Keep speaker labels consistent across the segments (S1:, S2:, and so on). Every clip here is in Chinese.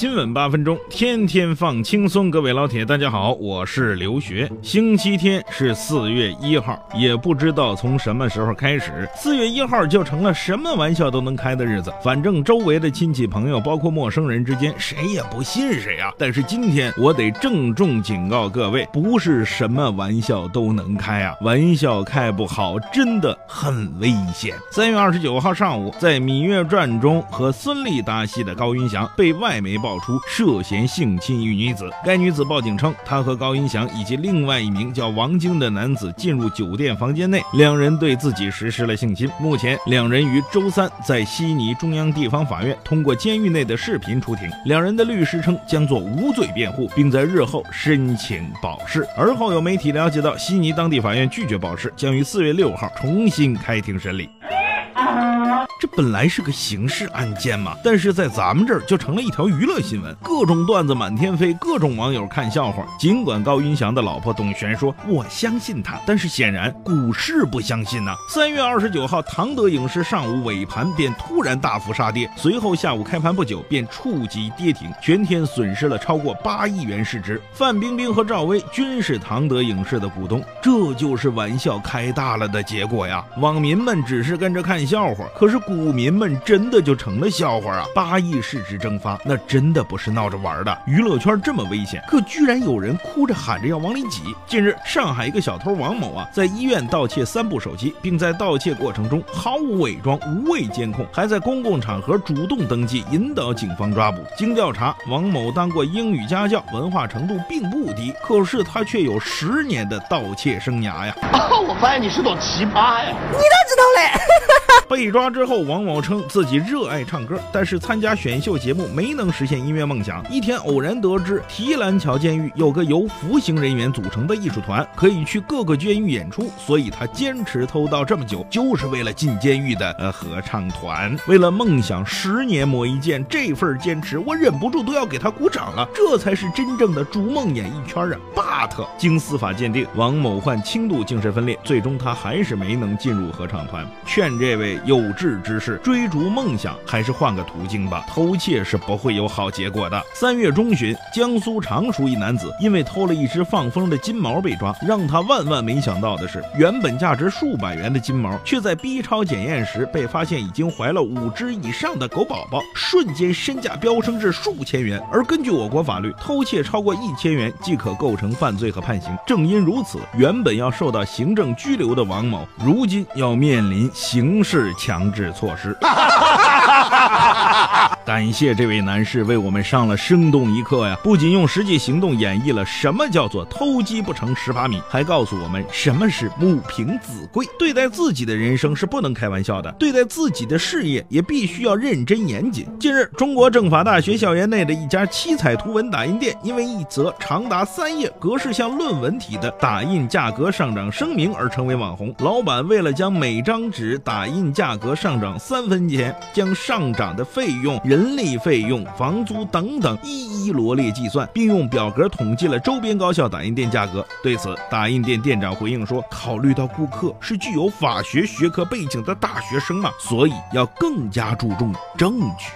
S1: 新闻八分钟，天天放轻松。各位老铁，大家好，我是刘学。星期天是四月一号，也不知道从什么时候开始，四月一号就成了什么玩笑都能开的日子。反正周围的亲戚朋友，包括陌生人之间，谁也不信谁啊。但是今天我得郑重警告各位，不是什么玩笑都能开啊，玩笑开不好，真的很危险。三月二十九号上午，在《芈月传》中和孙俪搭戏的高云翔被外媒报。爆出涉嫌性侵一女子，该女子报警称，她和高音祥以及另外一名叫王晶的男子进入酒店房间内，两人对自己实施了性侵。目前，两人于周三在悉尼中央地方法院通过监狱内的视频出庭。两人的律师称将做无罪辩护，并在日后申请保释。而后有媒体了解到，悉尼当地法院拒绝保释，将于四月六号重新开庭审理。这本来是个刑事案件嘛，但是在咱们这儿就成了一条娱乐新闻，各种段子满天飞，各种网友看笑话。尽管高云翔的老婆董璇说我相信他，但是显然股市不相信呐。三月二十九号，唐德影视上午尾盘便突然大幅杀跌，随后下午开盘不久便触及跌停，全天损失了超过八亿元市值。范冰冰和赵薇均是唐德影视的股东，这就是玩笑开大了的结果呀。网民们只是跟着看笑话，可是。股民们真的就成了笑话啊！八亿市值蒸发，那真的不是闹着玩的。娱乐圈这么危险，可居然有人哭着喊着要往里挤。近日，上海一个小偷王某啊，在医院盗窃三部手机，并在盗窃过程中毫无伪装、无畏监控，还在公共场合主动登记，引导警方抓捕。经调查，王某当过英语家教，文化程度并不低，可是他却有十年的盗窃生涯呀！
S2: 啊我发现你是朵奇葩呀！
S3: 你咋知道嘞？
S1: 被抓之后，王某称自己热爱唱歌，但是参加选秀节目没能实现音乐梦想。一天偶然得知提篮桥监狱有个由服刑人员组成的艺术团，可以去各个监狱演出，所以他坚持偷盗这么久，就是为了进监狱的呃合唱团。为了梦想十年磨一剑，这份坚持我忍不住都要给他鼓掌了。这才是真正的逐梦演艺圈啊！But 经司法鉴定，王某患轻度精神分裂，最终他还是没能进入合唱团。劝这位。有志之士追逐梦想，还是换个途径吧。偷窃是不会有好结果的。三月中旬，江苏常熟一男子因为偷了一只放风的金毛被抓。让他万万没想到的是，原本价值数百元的金毛，却在 B 超检验时被发现已经怀了五只以上的狗宝宝，瞬间身价飙升至数千元。而根据我国法律，偷窃超过一千元即可构成犯罪和判刑。正因如此，原本要受到行政拘留的王某，如今要面临刑事。强制措施。感谢这位男士为我们上了生动一课呀！不仅用实际行动演绎了什么叫做偷鸡不成蚀把米，还告诉我们什么是母凭子贵。对待自己的人生是不能开玩笑的，对待自己的事业也必须要认真严谨。近日，中国政法大学校园内的一家七彩图文打印店，因为一则长达三页、格式像论文体的打印价格上涨声明而成为网红。老板为了将每张纸打印价格上涨三分钱，将上涨的费用、人人力费用、房租等等一一罗列计算，并用表格统计了周边高校打印店价格。对此，打印店店长回应说：“考虑到顾客是具有法学学科背景的大学生嘛，所以要更加注重证据。”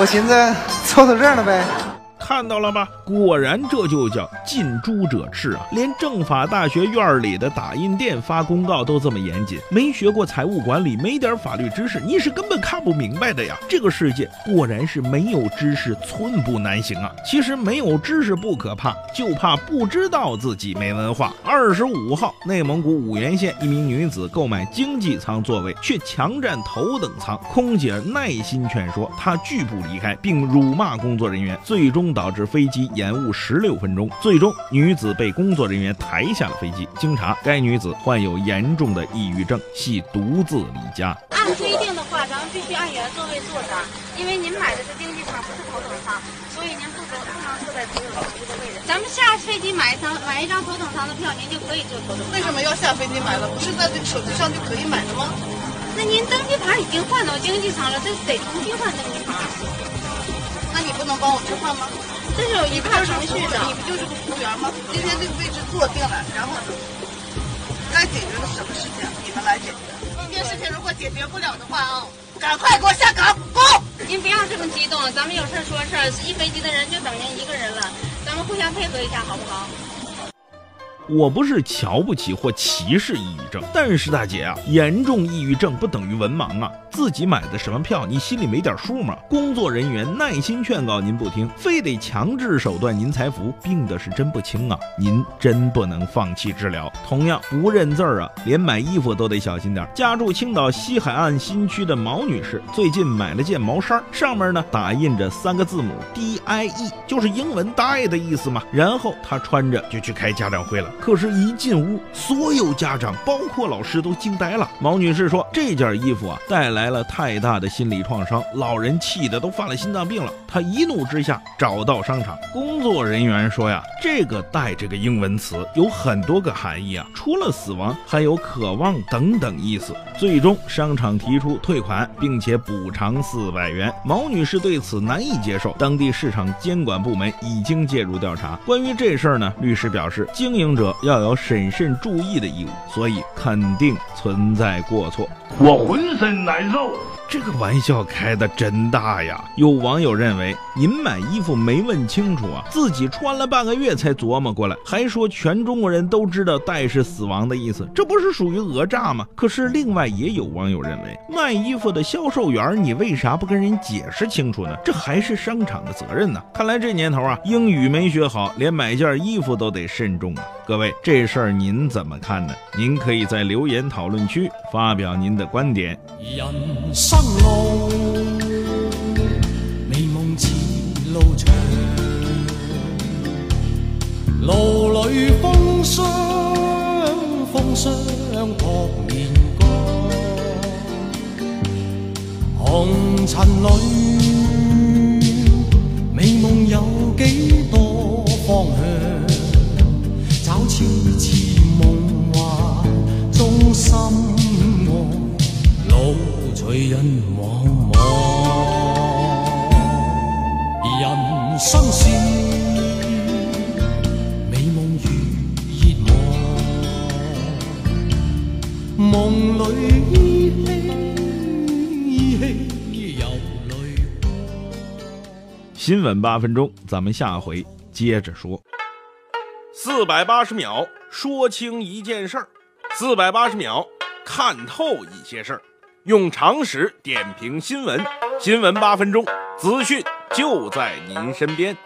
S3: 我寻思凑凑热闹呗。
S1: 看到了吧？果然这就叫近朱者赤啊！连政法大学院里的打印店发公告都这么严谨，没学过财务管理，没点法律知识，你是根本看不明白的呀！这个世界果然是没有知识寸步难行啊！其实没有知识不可怕，就怕不知道自己没文化。二十五号，内蒙古五原县一名女子购买经济舱座位，却强占头等舱，空姐耐心劝说她拒不离开，并辱骂工作人员，最终。导致飞机延误十六分钟，最终女子被工作人员抬下了飞机。经查，该女子患有严重的抑郁症，系独自离家。
S4: 按规定的话，咱们必须按原座位坐上，因为您买的是经济舱，不是头等舱，所以您不能不能坐在头等这个位置。咱们下飞机买一张买一张头等舱的票，您就可以坐头等舱。
S5: 为什么要下飞机买了？不是在这个手机上就可以买的吗？
S4: 那您登机牌已经换到经济舱了，这得重新换登机牌。
S5: 能帮我置换吗？
S4: 这是有一套程序的。
S5: 你不就是个服务员吗？今天这个位置坐定了，然后呢，该解决的什么事情你们来解决？这件事情如果解决不了的话啊，赶快给我下岗，不！
S4: 您不要这么激动，咱们有事说事儿。一飞机的人就等您一个人了，咱们互相配合一下，好不好？
S1: 我不是瞧不起或歧视抑郁症，但是大姐啊，严重抑郁症不等于文盲啊！自己买的什么票，你心里没点数吗？工作人员耐心劝告您不听，非得强制手段您才服，病的是真不轻啊！您真不能放弃治疗。同样不认字儿啊，连买衣服都得小心点。家住青岛西海岸新区的毛女士，最近买了件毛衫，上面呢打印着三个字母 D I E，就是英文 die 的意思嘛。然后她穿着就去开家长会了。可是，一进屋，所有家长，包括老师，都惊呆了。毛女士说：“这件衣服啊，带来了太大的心理创伤，老人气得都犯了心脏病了。”她一怒之下找到商场工作人员说：“呀，这个‘带’这个英文词有很多个含义啊，除了死亡，还有渴望等等意思。”最终，商场提出退款，并且补偿四百元。毛女士对此难以接受，当地市场监管部门已经介入调查。关于这事儿呢，律师表示，经营者。要有审慎注意的义务，所以肯定存在过错。
S2: 我浑身难受。
S1: 这个玩笑开的真大呀！有网友认为，您买衣服没问清楚啊，自己穿了半个月才琢磨过来，还说全中国人都知道“带”是死亡的意思，这不是属于讹诈吗？可是另外也有网友认为，卖衣服的销售员，你为啥不跟人解释清楚呢？这还是商场的责任呢。看来这年头啊，英语没学好，连买件衣服都得慎重啊。各位，这事儿您怎么看呢？您可以在留言讨论区发表您的观点。
S6: 人生路，美梦似路长，路里风霜，风霜扑面干，红尘里，随人茫茫，人生是美梦如热望，梦里依稀依稀有泪光。
S1: 新闻八分钟，咱们下回接着说。四百八十秒说清一件事儿，四百八十秒看透一些事儿。用常识点评新闻，新闻八分钟，资讯就在您身边。